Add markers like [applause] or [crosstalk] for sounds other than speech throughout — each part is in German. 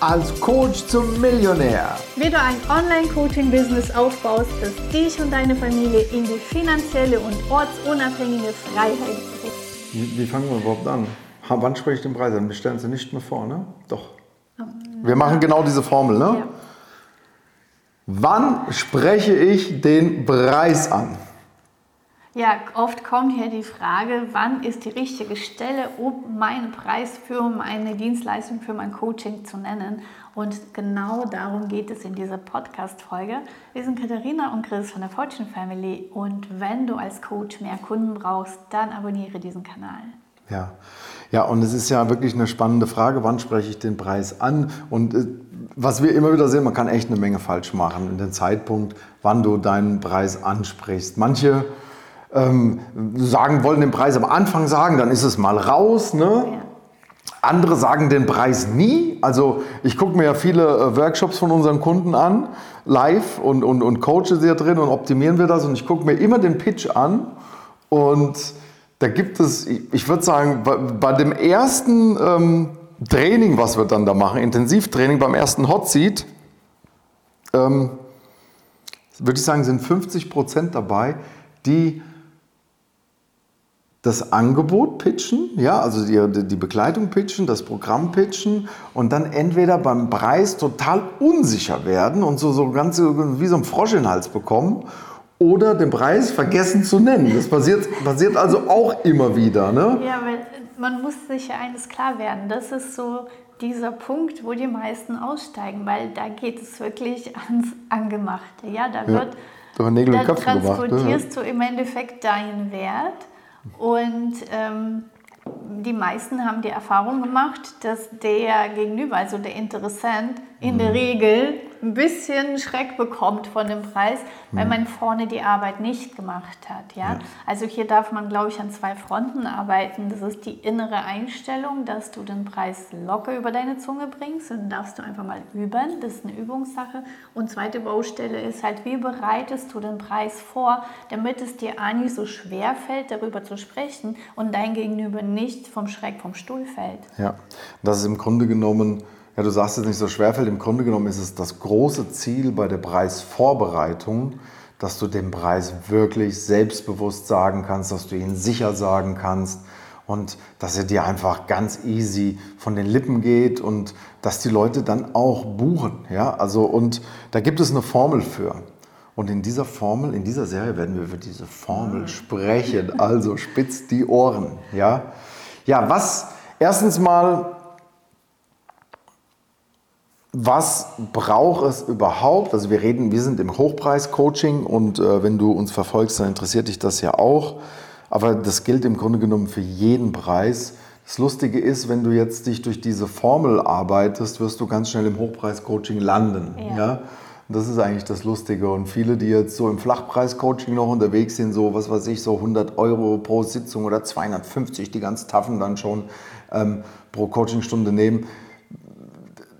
als Coach zum Millionär. Wie du ein Online-Coaching-Business aufbaust, das dich und deine Familie in die finanzielle und ortsunabhängige Freiheit bringt. Wie, wie fangen wir überhaupt an? Wann spreche ich den Preis an? Wir stellen sie nicht mehr vor, ne? Doch. Wir machen genau diese Formel, ne? Ja. Wann spreche ich den Preis an? Ja, oft kommt hier die Frage, wann ist die richtige Stelle, um meinen Preis für meine Dienstleistung, für mein Coaching zu nennen. Und genau darum geht es in dieser Podcast-Folge. Wir sind Katharina und Chris von der Fortune Family. Und wenn du als Coach mehr Kunden brauchst, dann abonniere diesen Kanal. Ja. Ja, und es ist ja wirklich eine spannende Frage, wann spreche ich den Preis an? Und äh, was wir immer wieder sehen, man kann echt eine Menge falsch machen in den Zeitpunkt, wann du deinen Preis ansprichst. Manche ähm, sagen, wollen den Preis am Anfang sagen, dann ist es mal raus. Ne? Ja. Andere sagen den Preis nie. Also ich gucke mir ja viele äh, Workshops von unseren Kunden an, live und, und, und coache sie ja drin und optimieren wir das. Und ich gucke mir immer den Pitch an. Und da gibt es, ich würde sagen, bei, bei, dem ersten ähm, Training, was wir dann da machen, Intensivtraining, beim ersten Hot Seat, ähm, würde ich sagen, sind 50 Prozent dabei, die das Angebot pitchen, ja, also die, die Begleitung pitchen, das Programm pitchen und dann entweder beim Preis total unsicher werden und so, so ganz wie so ein Frosch in den Hals bekommen oder den Preis vergessen zu nennen. Das passiert, passiert also auch immer wieder. Ne? Ja, weil man muss sich ja eines klar werden. Das ist so dieser Punkt, wo die meisten aussteigen, weil da geht es wirklich ans Angemachte. Ja, da wird ja, da, da transportierst gemacht, ne? du im Endeffekt deinen Wert und ähm, die meisten haben die Erfahrung gemacht, dass der Gegenüber, also der Interessent, in mhm. der Regel ein bisschen Schreck bekommt von dem Preis, weil mhm. man vorne die Arbeit nicht gemacht hat. Ja? ja? Also hier darf man, glaube ich, an zwei Fronten arbeiten. Das ist die innere Einstellung, dass du den Preis locker über deine Zunge bringst und darfst du einfach mal üben. Das ist eine Übungssache. Und zweite Baustelle ist halt, wie bereitest du den Preis vor, damit es dir eigentlich so schwer fällt, darüber zu sprechen und dein Gegenüber nicht vom Schreck vom Stuhl fällt. Ja, das ist im Grunde genommen ja, du sagst es nicht so schwerfällt. Im Grunde genommen ist es das große Ziel bei der Preisvorbereitung, dass du den Preis wirklich selbstbewusst sagen kannst, dass du ihn sicher sagen kannst und dass er dir einfach ganz easy von den Lippen geht und dass die Leute dann auch buchen. Ja, also und da gibt es eine Formel für. Und in dieser Formel, in dieser Serie werden wir über diese Formel sprechen. Also spitzt die Ohren. Ja, ja was erstens mal was braucht es überhaupt? Also wir reden, wir sind im Hochpreis-Coaching und äh, wenn du uns verfolgst, dann interessiert dich das ja auch. Aber das gilt im Grunde genommen für jeden Preis. Das Lustige ist, wenn du jetzt dich durch diese Formel arbeitest, wirst du ganz schnell im Hochpreis-Coaching landen. Ja. ja. Das ist eigentlich das Lustige. Und viele, die jetzt so im Flachpreis-Coaching noch unterwegs sind, so was weiß ich, so 100 Euro pro Sitzung oder 250, die ganz taffen dann schon ähm, pro Coachingstunde nehmen,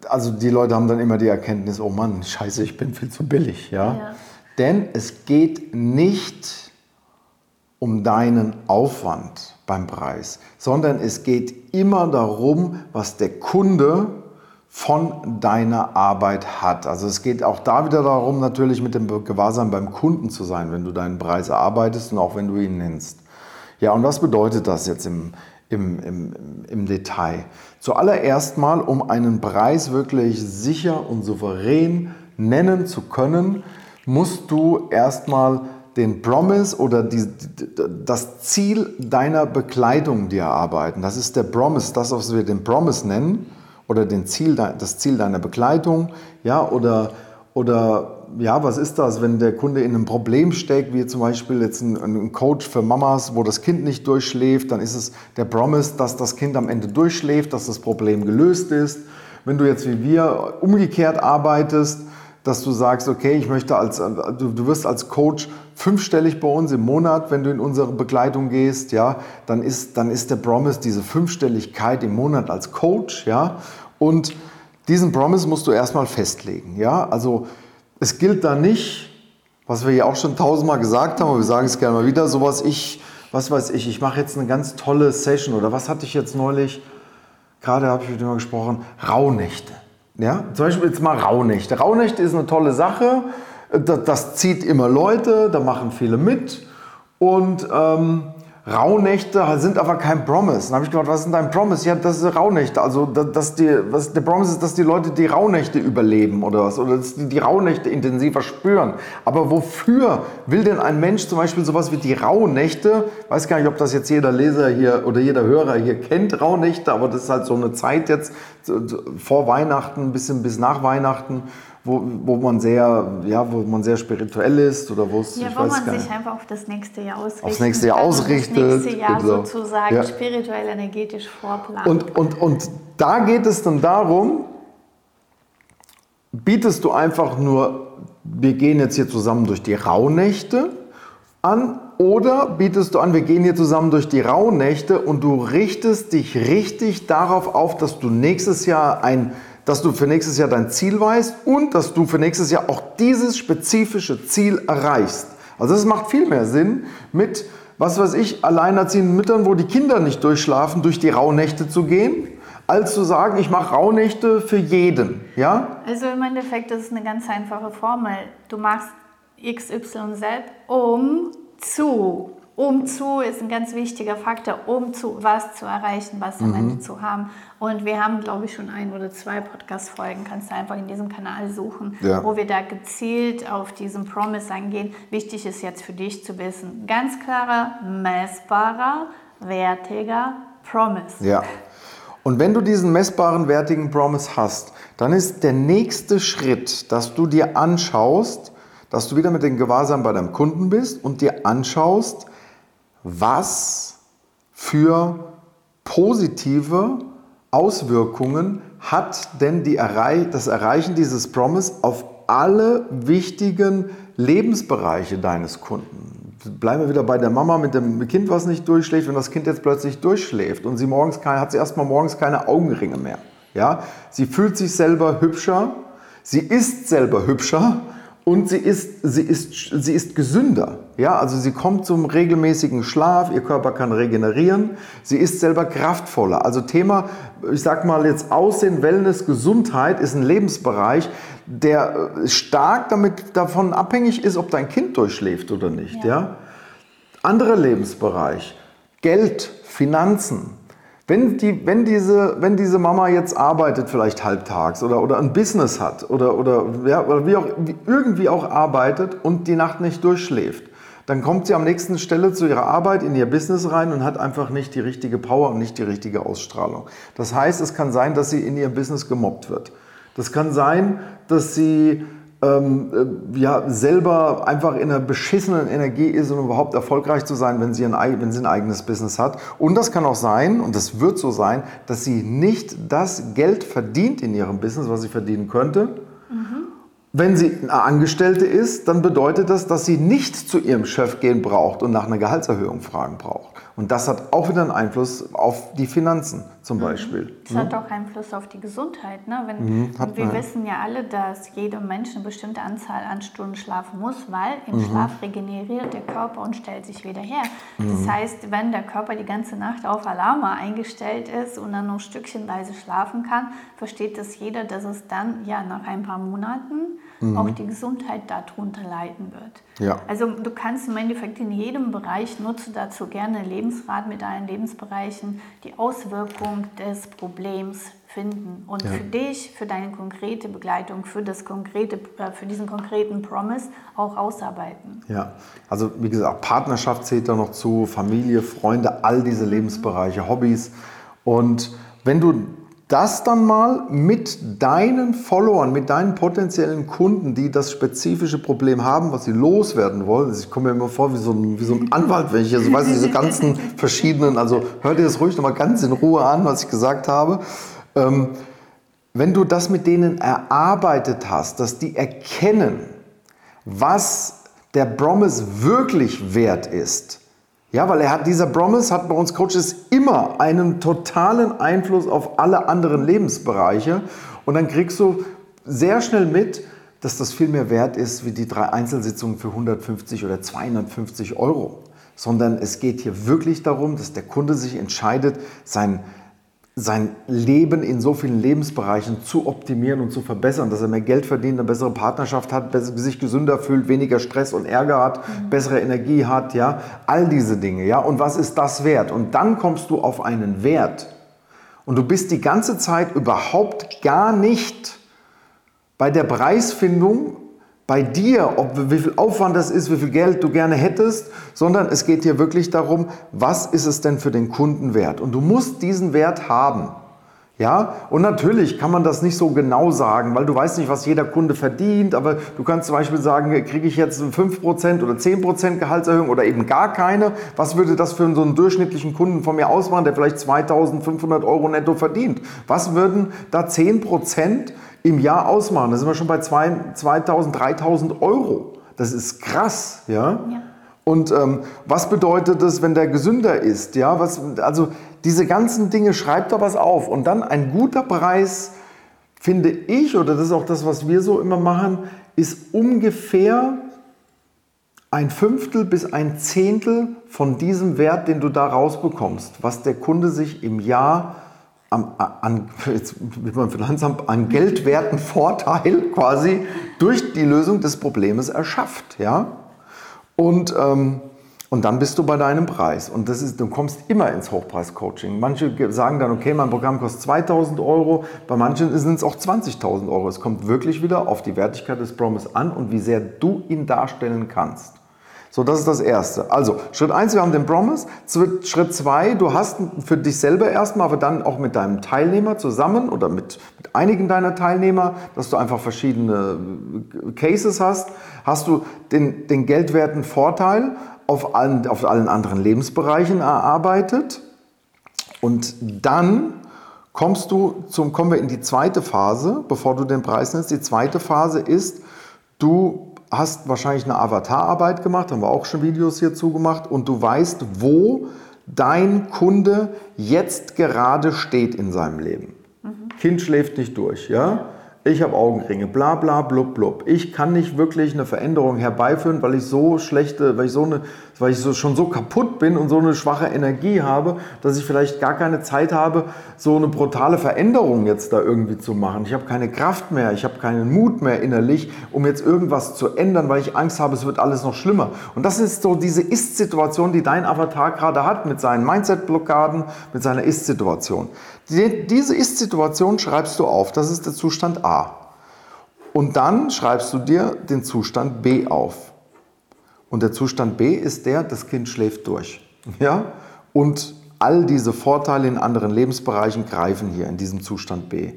also die Leute haben dann immer die Erkenntnis, oh Mann, scheiße, ich bin viel zu billig. Ja? ja. Denn es geht nicht um deinen Aufwand beim Preis, sondern es geht immer darum, was der Kunde von deiner Arbeit hat. Also es geht auch da wieder darum, natürlich mit dem Gewahrsam beim Kunden zu sein, wenn du deinen Preis erarbeitest und auch wenn du ihn nennst. Ja, und was bedeutet das jetzt im, im, im, im Detail. Zuallererst mal, um einen Preis wirklich sicher und souverän nennen zu können, musst du erstmal den Promise oder die, das Ziel deiner Bekleidung dir erarbeiten. Das ist der Promise, das, was wir den Promise nennen, oder den Ziel, das Ziel deiner Bekleidung, ja, oder, oder ja, was ist das, wenn der Kunde in einem Problem steckt, wie zum Beispiel jetzt ein, ein, Coach für Mamas, wo das Kind nicht durchschläft, dann ist es der Promise, dass das Kind am Ende durchschläft, dass das Problem gelöst ist. Wenn du jetzt wie wir umgekehrt arbeitest, dass du sagst, okay, ich möchte als, du, du wirst als Coach fünfstellig bei uns im Monat, wenn du in unsere Begleitung gehst, ja, dann ist, dann ist der Promise diese Fünfstelligkeit im Monat als Coach, ja, und diesen Promise musst du erstmal festlegen, ja, also es gilt da nicht, was wir ja auch schon tausendmal gesagt haben, aber wir sagen es gerne mal wieder, sowas ich, was weiß ich, ich mache jetzt eine ganz tolle Session oder was hatte ich jetzt neulich, gerade habe ich mit jemandem gesprochen, Rauhnächte. Ja, zum Beispiel jetzt mal Rauhnächte. Rauhnächte ist eine tolle Sache. Das, das zieht immer Leute, da machen viele mit. Und ähm, Rauhnächte sind aber kein Promise. Dann habe ich gefragt, was ist denn dein Promise? Ja, das ist Rauhnächte. Also, dass die, was, der Promise ist, dass die Leute die Rauhnächte überleben oder was. Oder dass die die Rauhnächte intensiver spüren. Aber wofür will denn ein Mensch zum Beispiel sowas wie die Rauhnächte? Ich weiß gar nicht, ob das jetzt jeder Leser hier oder jeder Hörer hier kennt, Rauhnächte, aber das ist halt so eine Zeit jetzt vor Weihnachten, ein bisschen bis nach Weihnachten wo, wo man sehr, ja, wo man sehr spirituell ist oder wo es, ja, wo man sich einfach auf das nächste Jahr ausrichtet. Aufs nächste Jahr ausrichtet. Das nächste Jahr genau. sozusagen ja. spirituell, energetisch vorplanen. Und, und, und da geht es dann darum, bietest du einfach nur, wir gehen jetzt hier zusammen durch die Rauhnächte an oder bietest du an, wir gehen hier zusammen durch die Rauhnächte und du richtest dich richtig darauf auf, dass du nächstes Jahr ein dass du für nächstes Jahr dein Ziel weißt und dass du für nächstes Jahr auch dieses spezifische Ziel erreichst. Also es macht viel mehr Sinn, mit, was weiß ich, alleinerziehenden Müttern, wo die Kinder nicht durchschlafen, durch die Rauhnächte zu gehen, als zu sagen, ich mache Rauhnächte für jeden. Ja? Also im Endeffekt ist es eine ganz einfache Formel. Du machst XYZ, um zu um zu ist ein ganz wichtiger Faktor, um zu was zu erreichen, was am mhm. Ende zu haben. Und wir haben, glaube ich, schon ein oder zwei Podcast-Folgen, kannst du einfach in diesem Kanal suchen, ja. wo wir da gezielt auf diesen Promise eingehen. Wichtig ist jetzt für dich zu wissen, ganz klarer, messbarer, wertiger Promise. Ja. Und wenn du diesen messbaren, wertigen Promise hast, dann ist der nächste Schritt, dass du dir anschaust, dass du wieder mit dem Gewahrsam bei deinem Kunden bist und dir anschaust, was für positive Auswirkungen hat denn Erreich das Erreichen dieses Promise auf alle wichtigen Lebensbereiche deines Kunden? Bleiben wir wieder bei der Mama mit dem Kind, was nicht durchschläft. Wenn das Kind jetzt plötzlich durchschläft und sie morgens keine, hat sie erstmal morgens keine Augenringe mehr. Ja? Sie fühlt sich selber hübscher, sie ist selber hübscher und sie ist, sie ist, sie ist gesünder. Ja, also sie kommt zum regelmäßigen Schlaf, ihr Körper kann regenerieren, sie ist selber kraftvoller. Also Thema, ich sag mal jetzt Aussehen, Wellness, Gesundheit ist ein Lebensbereich, der äh, stark damit davon abhängig ist, ob dein Kind durchschläft oder nicht. Ja. ja? Anderer Lebensbereich, Geld, Finanzen. Wenn, die, wenn, diese, wenn diese Mama jetzt arbeitet, vielleicht halbtags oder, oder ein Business hat oder, oder, ja, oder wie auch, wie irgendwie auch arbeitet und die Nacht nicht durchschläft, dann kommt sie am nächsten Stelle zu ihrer Arbeit in ihr Business rein und hat einfach nicht die richtige Power und nicht die richtige Ausstrahlung. Das heißt, es kann sein, dass sie in ihrem Business gemobbt wird. Das kann sein, dass sie ähm, äh, ja, selber einfach in einer beschissenen Energie ist, um überhaupt erfolgreich zu sein, wenn sie, ein, wenn sie ein eigenes Business hat. Und das kann auch sein, und das wird so sein, dass sie nicht das Geld verdient in ihrem Business, was sie verdienen könnte. Mhm. Wenn sie eine Angestellte ist, dann bedeutet das, dass sie nicht zu ihrem Chef gehen braucht und nach einer Gehaltserhöhung fragen braucht. Und das hat auch wieder einen Einfluss auf die Finanzen zum mhm. Beispiel. Das mhm. hat auch Einfluss auf die Gesundheit. Ne? Wenn, mhm, wir man. wissen ja alle, dass jeder Mensch eine bestimmte Anzahl an Stunden schlafen muss, weil im mhm. Schlaf regeneriert der Körper und stellt sich wieder her. Das mhm. heißt, wenn der Körper die ganze Nacht auf Alarma eingestellt ist und dann nur stückchenweise schlafen kann, versteht das jeder, dass es dann ja nach ein paar Monaten mhm. auch die Gesundheit darunter leiden wird. Ja. Also du kannst im Endeffekt in jedem Bereich, nutze dazu gerne Lebensrat mit deinen Lebensbereichen, die Auswirkung des Problems finden und ja. für dich, für deine konkrete Begleitung, für, das konkrete, äh, für diesen konkreten Promise auch ausarbeiten. Ja, also wie gesagt, Partnerschaft zählt da noch zu, Familie, Freunde, all diese Lebensbereiche, Hobbys. Und wenn du das dann mal mit deinen Followern, mit deinen potenziellen Kunden, die das spezifische Problem haben, was sie loswerden wollen. Ich komme mir immer vor wie so ein, wie so ein Anwalt, wenn ich hier so weiß, diese ganzen [laughs] verschiedenen, also hör dir das ruhig nochmal ganz in Ruhe an, was ich gesagt habe. Ähm, wenn du das mit denen erarbeitet hast, dass die erkennen, was der Promise wirklich wert ist, ja, weil er hat, dieser Promise hat bei uns Coaches immer einen totalen Einfluss auf alle anderen Lebensbereiche. Und dann kriegst du sehr schnell mit, dass das viel mehr wert ist wie die drei Einzelsitzungen für 150 oder 250 Euro. Sondern es geht hier wirklich darum, dass der Kunde sich entscheidet, sein, sein Leben in so vielen Lebensbereichen zu optimieren und zu verbessern, dass er mehr Geld verdient, eine bessere Partnerschaft hat, sich gesünder fühlt, weniger Stress und Ärger hat, mhm. bessere Energie hat, ja, all diese Dinge, ja. Und was ist das wert? Und dann kommst du auf einen Wert und du bist die ganze Zeit überhaupt gar nicht bei der Preisfindung bei dir, ob, wie viel Aufwand das ist, wie viel Geld du gerne hättest, sondern es geht hier wirklich darum, was ist es denn für den Kunden wert? Und du musst diesen Wert haben. Ja, und natürlich kann man das nicht so genau sagen, weil du weißt nicht, was jeder Kunde verdient, aber du kannst zum Beispiel sagen, kriege ich jetzt 5% oder 10% Gehaltserhöhung oder eben gar keine. Was würde das für so einen durchschnittlichen Kunden von mir ausmachen, der vielleicht 2500 Euro netto verdient? Was würden da 10% im Jahr ausmachen. Da sind wir schon bei 2000, 3000 Euro. Das ist krass, ja. ja. Und ähm, was bedeutet es, wenn der gesünder ist? Ja, was, also diese ganzen Dinge, schreibt da was auf. Und dann ein guter Preis, finde ich, oder das ist auch das, was wir so immer machen, ist ungefähr ein Fünftel bis ein Zehntel von diesem Wert, den du da rausbekommst, was der Kunde sich im Jahr am, an, jetzt man Finanzamt, an geldwerten Vorteil quasi durch die Lösung des Problems erschafft. Ja? Und, ähm, und dann bist du bei deinem Preis. Und das ist, du kommst immer ins Hochpreis-Coaching. Manche sagen dann, okay, mein Programm kostet 2000 Euro, bei manchen sind es auch 20.000 Euro. Es kommt wirklich wieder auf die Wertigkeit des Promise an und wie sehr du ihn darstellen kannst. So, das ist das Erste. Also, Schritt 1, wir haben den Promise. Schritt 2, du hast für dich selber erstmal, aber dann auch mit deinem Teilnehmer zusammen oder mit, mit einigen deiner Teilnehmer, dass du einfach verschiedene äh, Cases hast, hast du den, den geldwerten Vorteil auf allen, auf allen anderen Lebensbereichen erarbeitet. Und dann kommst du zum, kommen wir in die zweite Phase, bevor du den Preis nennst. Die zweite Phase ist, du hast wahrscheinlich eine Avatararbeit gemacht, haben wir auch schon Videos hierzu gemacht und du weißt, wo dein Kunde jetzt gerade steht in seinem Leben. Mhm. Kind schläft nicht durch, ja? Ich habe Augenringe, bla bla blub blub. Ich kann nicht wirklich eine Veränderung herbeiführen, weil ich so schlechte, weil ich so eine weil ich so, schon so kaputt bin und so eine schwache Energie habe, dass ich vielleicht gar keine Zeit habe, so eine brutale Veränderung jetzt da irgendwie zu machen. Ich habe keine Kraft mehr, ich habe keinen Mut mehr innerlich, um jetzt irgendwas zu ändern, weil ich Angst habe, es wird alles noch schlimmer. Und das ist so diese Ist-Situation, die dein Avatar gerade hat mit seinen Mindset-Blockaden, mit seiner Ist-Situation. Die, diese Ist-Situation schreibst du auf, das ist der Zustand A. Und dann schreibst du dir den Zustand B auf. Und der Zustand B ist der, das Kind schläft durch. Ja? Und all diese Vorteile in anderen Lebensbereichen greifen hier in diesem Zustand B.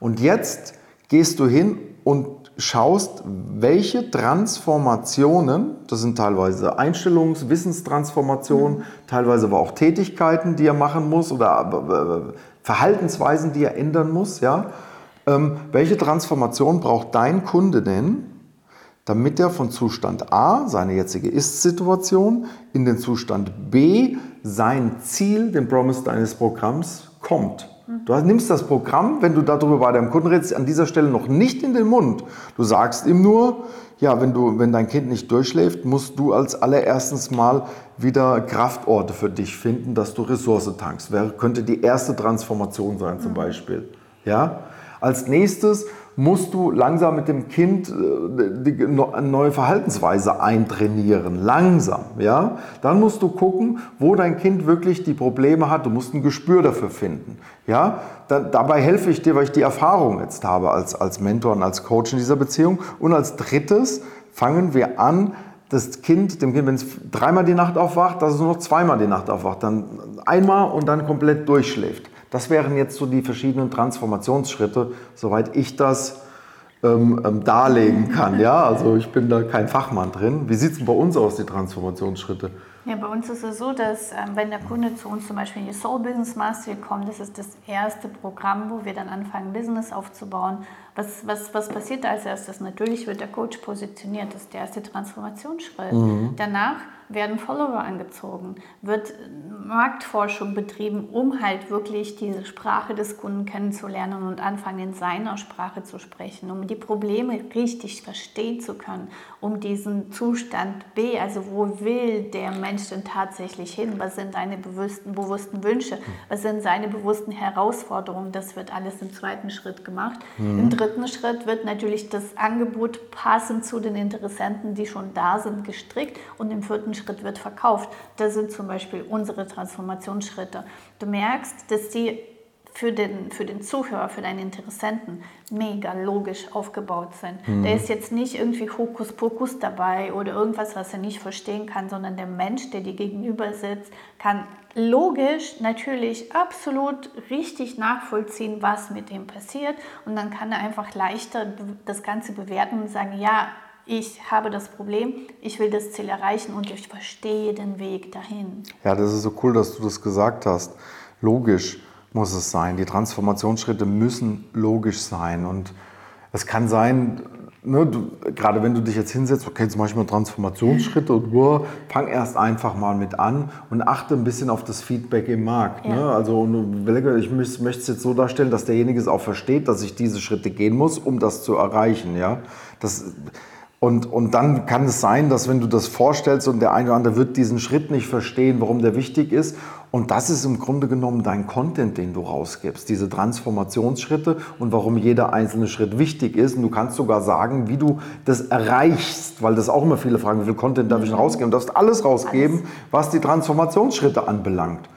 Und jetzt gehst du hin und schaust, welche Transformationen, das sind teilweise Einstellungs-, Wissenstransformationen, mhm. teilweise aber auch Tätigkeiten, die er machen muss oder äh, Verhaltensweisen, die er ändern muss, ja. Ähm, welche Transformation braucht dein Kunde denn, damit er von Zustand A, seine jetzige Ist-Situation, in den Zustand B, sein Ziel, den Promise deines Programms, kommt. Du nimmst das Programm, wenn du darüber bei deinem Kunden redest, an dieser Stelle noch nicht in den Mund. Du sagst ihm nur, ja, wenn, du, wenn dein Kind nicht durchschläft, musst du als allererstens mal wieder Kraftorte für dich finden, dass du Ressource tankst. Wäre, könnte die erste Transformation sein zum Beispiel. Ja? Als nächstes musst du langsam mit dem Kind äh, eine neue Verhaltensweise eintrainieren. Langsam, ja. Dann musst du gucken, wo dein Kind wirklich die Probleme hat. Du musst ein Gespür dafür finden, ja. Dann, dabei helfe ich dir, weil ich die Erfahrung jetzt habe als, als Mentor und als Coach in dieser Beziehung. Und als drittes fangen wir an, das Kind, dem Kind, wenn es dreimal die Nacht aufwacht, dass es nur noch zweimal die Nacht aufwacht, dann einmal und dann komplett durchschläft. Das wären jetzt so die verschiedenen Transformationsschritte, soweit ich das ähm, ähm, darlegen kann. Ja? Also ich bin da kein Fachmann drin. Wie sieht es bei uns aus, die Transformationsschritte? Ja, bei uns ist es so, dass ähm, wenn der Kunde zu uns zum Beispiel in die Soul Business Mastery kommt, das ist das erste Programm, wo wir dann anfangen, Business aufzubauen. Was, was, was passiert da als erstes? Natürlich wird der Coach positioniert, das ist der erste Transformationsschritt. Mhm. Danach werden Follower angezogen, wird Marktforschung betrieben, um halt wirklich diese Sprache des Kunden kennenzulernen und anfangen in seiner Sprache zu sprechen, um die Probleme richtig verstehen zu können, um diesen Zustand B, also wo will der Mensch Mensch denn tatsächlich hin? Was sind seine bewussten, bewussten Wünsche? Was sind seine bewussten Herausforderungen? Das wird alles im zweiten Schritt gemacht. Mhm. Im dritten Schritt wird natürlich das Angebot passend zu den Interessenten, die schon da sind, gestrickt und im vierten Schritt wird verkauft. Das sind zum Beispiel unsere Transformationsschritte. Du merkst, dass die für den, für den Zuhörer, für deinen Interessenten mega logisch aufgebaut sind. Mhm. Da ist jetzt nicht irgendwie Hokuspokus dabei oder irgendwas, was er nicht verstehen kann, sondern der Mensch, der dir gegenüber sitzt, kann logisch natürlich absolut richtig nachvollziehen, was mit ihm passiert und dann kann er einfach leichter das Ganze bewerten und sagen, ja, ich habe das Problem, ich will das Ziel erreichen und ich verstehe den Weg dahin. Ja, das ist so cool, dass du das gesagt hast. Logisch muss es sein. Die Transformationsschritte müssen logisch sein. Und es kann sein, ne, du, gerade wenn du dich jetzt hinsetzt, okay, zum Beispiel Transformationsschritte und wow, fang erst einfach mal mit an und achte ein bisschen auf das Feedback im Markt. Ne? Ja. Ne? Also ich möchte es jetzt so darstellen, dass derjenige es auch versteht, dass ich diese Schritte gehen muss, um das zu erreichen. Ja? Das, und, und dann kann es sein, dass wenn du das vorstellst und der eine oder andere wird diesen Schritt nicht verstehen, warum der wichtig ist. Und das ist im Grunde genommen dein Content, den du rausgibst, diese Transformationsschritte und warum jeder einzelne Schritt wichtig ist. Und du kannst sogar sagen, wie du das erreichst, weil das auch immer viele fragen, wie viel Content darf ich mhm. rausgeben? Du darfst alles rausgeben, was die Transformationsschritte anbelangt.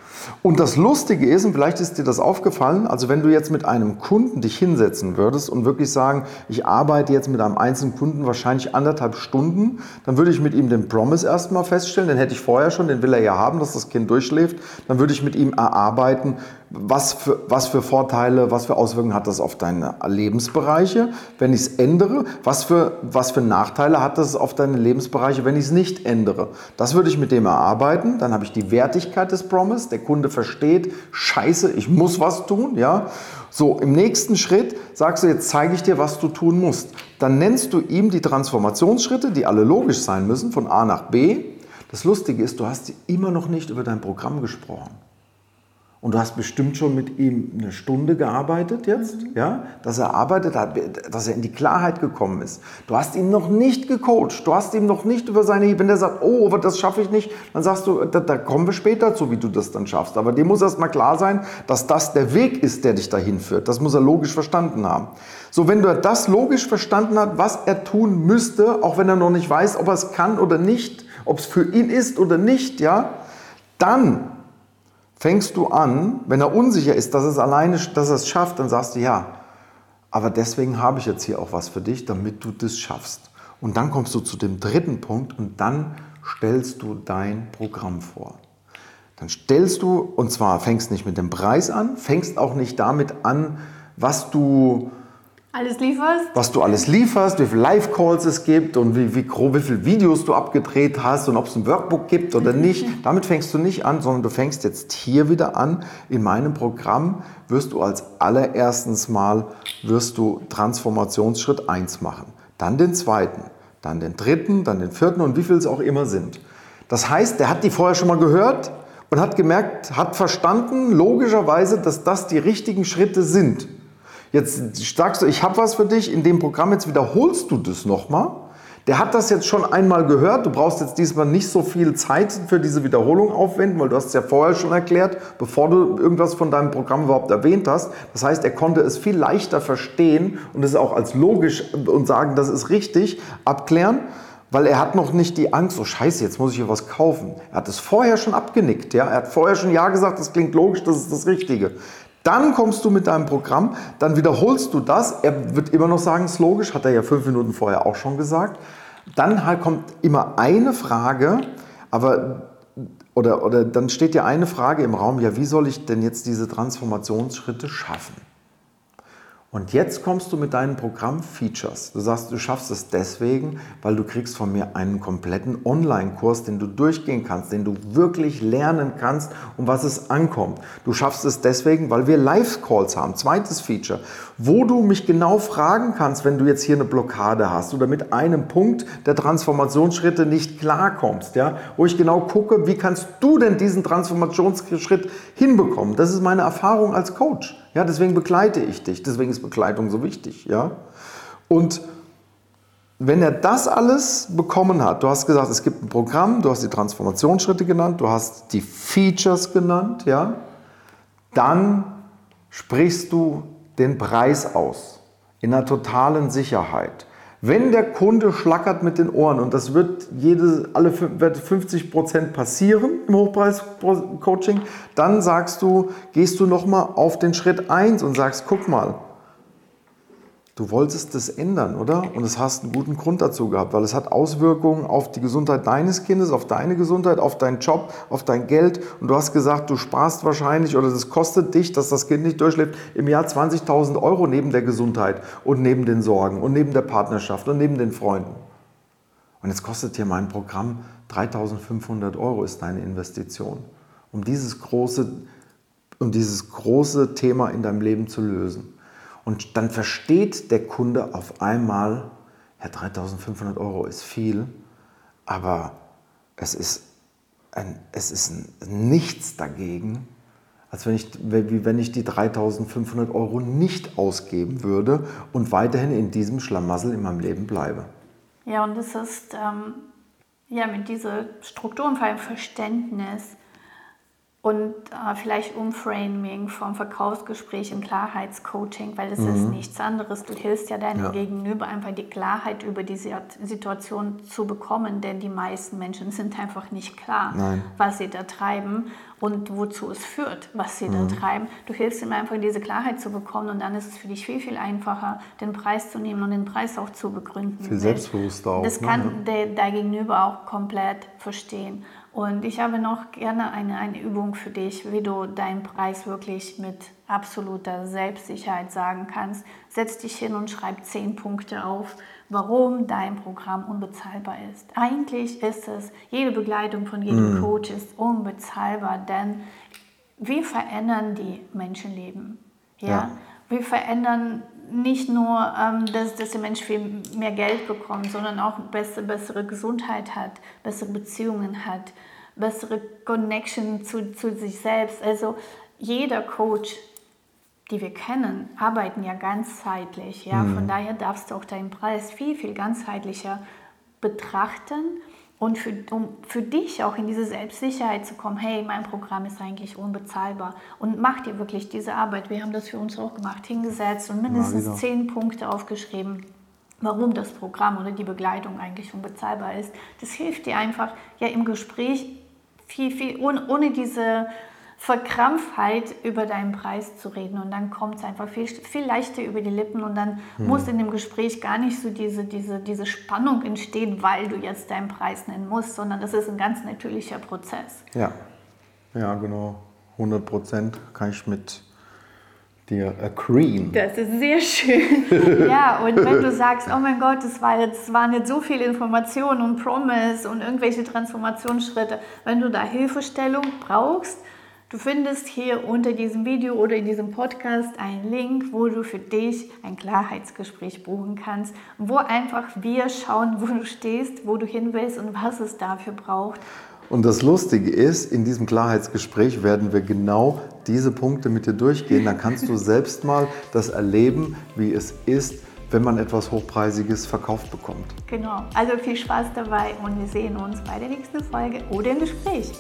Und das Lustige ist, und vielleicht ist dir das aufgefallen, also wenn du jetzt mit einem Kunden dich hinsetzen würdest und wirklich sagen, ich arbeite jetzt mit einem einzelnen Kunden wahrscheinlich anderthalb Stunden, dann würde ich mit ihm den Promise erstmal feststellen, den hätte ich vorher schon, den will er ja haben, dass das Kind durchschläft, dann würde ich mit ihm erarbeiten, was für, was für Vorteile, was für Auswirkungen hat das auf deine Lebensbereiche, wenn ich es ändere? Was für, was für Nachteile hat das auf deine Lebensbereiche, wenn ich es nicht ändere? Das würde ich mit dem erarbeiten. Dann habe ich die Wertigkeit des Promise. Der Kunde versteht, scheiße, ich muss was tun. Ja? So, im nächsten Schritt sagst du, jetzt zeige ich dir, was du tun musst. Dann nennst du ihm die Transformationsschritte, die alle logisch sein müssen, von A nach B. Das Lustige ist, du hast immer noch nicht über dein Programm gesprochen. Und du hast bestimmt schon mit ihm eine Stunde gearbeitet jetzt, mhm. ja, dass er arbeitet hat, dass er in die Klarheit gekommen ist. Du hast ihn noch nicht gecoacht, du hast ihm noch nicht über seine, wenn er sagt, oh, aber das schaffe ich nicht, dann sagst du, da, da kommen wir später zu, wie du das dann schaffst. Aber dir muss erst mal klar sein, dass das der Weg ist, der dich dahin führt. Das muss er logisch verstanden haben. So, wenn du das logisch verstanden hat, was er tun müsste, auch wenn er noch nicht weiß, ob er es kann oder nicht, ob es für ihn ist oder nicht, ja, dann fängst du an, wenn er unsicher ist, dass es alleine, dass er es schafft, dann sagst du ja. Aber deswegen habe ich jetzt hier auch was für dich, damit du das schaffst. Und dann kommst du zu dem dritten Punkt und dann stellst du dein Programm vor. Dann stellst du, und zwar fängst nicht mit dem Preis an, fängst auch nicht damit an, was du alles lieferst? Was du alles lieferst, wie viele Live-Calls es gibt und wie, wie, wie viele Videos du abgedreht hast und ob es ein Workbook gibt oder nicht. Damit fängst du nicht an, sondern du fängst jetzt hier wieder an. In meinem Programm wirst du als allererstens mal wirst du Transformationsschritt 1 machen. Dann den zweiten, dann den dritten, dann den vierten und wie viel es auch immer sind. Das heißt, der hat die vorher schon mal gehört und hat gemerkt, hat verstanden, logischerweise, dass das die richtigen Schritte sind. Jetzt sagst du, ich habe was für dich, in dem Programm, jetzt wiederholst du das nochmal. Der hat das jetzt schon einmal gehört. Du brauchst jetzt diesmal nicht so viel Zeit für diese Wiederholung aufwenden, weil du hast es ja vorher schon erklärt, bevor du irgendwas von deinem Programm überhaupt erwähnt hast. Das heißt, er konnte es viel leichter verstehen und es auch als logisch und sagen, das ist richtig, abklären weil er hat noch nicht die Angst, oh scheiße, jetzt muss ich hier was kaufen. Er hat es vorher schon abgenickt, ja. Er hat vorher schon Ja gesagt, das klingt logisch, das ist das Richtige. Dann kommst du mit deinem Programm, dann wiederholst du das. Er wird immer noch sagen, es ist logisch, hat er ja fünf Minuten vorher auch schon gesagt. Dann halt kommt immer eine Frage, aber oder, oder dann steht ja eine Frage im Raum, ja, wie soll ich denn jetzt diese Transformationsschritte schaffen? Und jetzt kommst du mit deinen Programm-Features. Du sagst, du schaffst es deswegen, weil du kriegst von mir einen kompletten Online-Kurs, den du durchgehen kannst, den du wirklich lernen kannst, um was es ankommt. Du schaffst es deswegen, weil wir Live-Calls haben. Zweites Feature, wo du mich genau fragen kannst, wenn du jetzt hier eine Blockade hast oder mit einem Punkt der Transformationsschritte nicht klarkommst. Ja? Wo ich genau gucke, wie kannst du denn diesen Transformationsschritt hinbekommen. Das ist meine Erfahrung als Coach. Ja, deswegen begleite ich dich. Deswegen ist Begleitung so wichtig. Ja? Und wenn er das alles bekommen hat, du hast gesagt, es gibt ein Programm, du hast die Transformationsschritte genannt, du hast die Features genannt, ja, dann sprichst du den Preis aus in einer totalen Sicherheit. Wenn der Kunde schlackert mit den Ohren und das wird jede, alle 50 Prozent passieren im Hochpreis-Coaching, dann sagst du, gehst du nochmal auf den Schritt 1 und sagst, guck mal, du wolltest das ändern, oder? Und es hast einen guten Grund dazu gehabt, weil es hat Auswirkungen auf die Gesundheit deines Kindes, auf deine Gesundheit, auf deinen Job, auf dein Geld. Und du hast gesagt, du sparst wahrscheinlich oder das kostet dich, dass das Kind nicht durchlebt, im Jahr 20.000 Euro neben der Gesundheit und neben den Sorgen und neben der Partnerschaft und neben den Freunden. Und jetzt kostet hier mein Programm 3.500 Euro ist deine Investition, um dieses große, um dieses große Thema in deinem Leben zu lösen. Und dann versteht der Kunde auf einmal, ja, 3500 Euro ist viel, aber es ist, ein, es ist ein, nichts dagegen, als wenn ich, wie wenn ich die 3500 Euro nicht ausgeben würde und weiterhin in diesem Schlamassel in meinem Leben bleibe. Ja, und es ist ähm, ja mit dieser Struktur und vor allem Verständnis und äh, vielleicht Umframing vom Verkaufsgespräch in Klarheitscoaching, weil das mhm. ist nichts anderes. Du hilfst ja deinem ja. Gegenüber einfach die Klarheit über die Situation zu bekommen, denn die meisten Menschen sind einfach nicht klar, Nein. was sie da treiben und wozu es führt, was sie mhm. da treiben. Du hilfst ihm einfach diese Klarheit zu bekommen und dann ist es für dich viel, viel einfacher, den Preis zu nehmen und den Preis auch zu begründen. Viel selbstbewusster auch. Das ne? kann der, der Gegenüber auch komplett verstehen. Und ich habe noch gerne eine, eine Übung für dich, wie du deinen Preis wirklich mit absoluter Selbstsicherheit sagen kannst. Setz dich hin und schreib zehn Punkte auf, warum dein Programm unbezahlbar ist. Eigentlich ist es, jede Begleitung von jedem mm. Coach ist unbezahlbar, denn wir verändern die Menschenleben. Ja? ja. Wir verändern nicht nur, ähm, dass, dass der Mensch viel mehr Geld bekommt, sondern auch bessere, bessere Gesundheit hat, bessere Beziehungen hat, bessere Connection zu, zu sich selbst. Also jeder Coach, die wir kennen, arbeiten ja ganzheitlich. Ja? Mhm. Von daher darfst du auch deinen Preis viel, viel ganzheitlicher betrachten und für, um für dich auch in diese Selbstsicherheit zu kommen, hey, mein Programm ist eigentlich unbezahlbar und mach dir wirklich diese Arbeit. Wir haben das für uns auch gemacht, hingesetzt und mindestens zehn Punkte aufgeschrieben, warum das Programm oder die Begleitung eigentlich unbezahlbar ist. Das hilft dir einfach ja im Gespräch viel, viel, ohne, ohne diese Verkrampftheit über deinen Preis zu reden und dann kommt es einfach viel, viel leichter über die Lippen und dann hm. muss in dem Gespräch gar nicht so diese, diese, diese Spannung entstehen, weil du jetzt deinen Preis nennen musst, sondern das ist ein ganz natürlicher Prozess. Ja, ja genau. 100 Prozent kann ich mit dir agreeen. Das ist sehr schön. [laughs] ja, und wenn du sagst, oh mein Gott, das, war jetzt, das waren jetzt so viele Informationen und Promise und irgendwelche Transformationsschritte, wenn du da Hilfestellung brauchst, Du findest hier unter diesem Video oder in diesem Podcast einen Link, wo du für dich ein Klarheitsgespräch buchen kannst, wo einfach wir schauen, wo du stehst, wo du hin willst und was es dafür braucht. Und das Lustige ist, in diesem Klarheitsgespräch werden wir genau diese Punkte mit dir durchgehen. Dann kannst du selbst mal das erleben, wie es ist, wenn man etwas Hochpreisiges verkauft bekommt. Genau. Also viel Spaß dabei und wir sehen uns bei der nächsten Folge oder im Gespräch.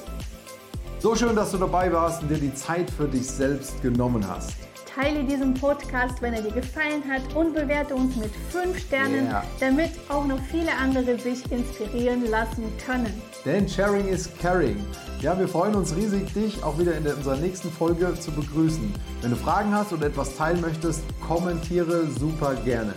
So schön, dass du dabei warst und dir die Zeit für dich selbst genommen hast. Teile diesen Podcast, wenn er dir gefallen hat und bewerte uns mit 5 Sternen, yeah. damit auch noch viele andere sich inspirieren lassen können. Denn Sharing is Caring. Ja, wir freuen uns riesig, dich auch wieder in unserer nächsten Folge zu begrüßen. Wenn du Fragen hast oder etwas teilen möchtest, kommentiere super gerne.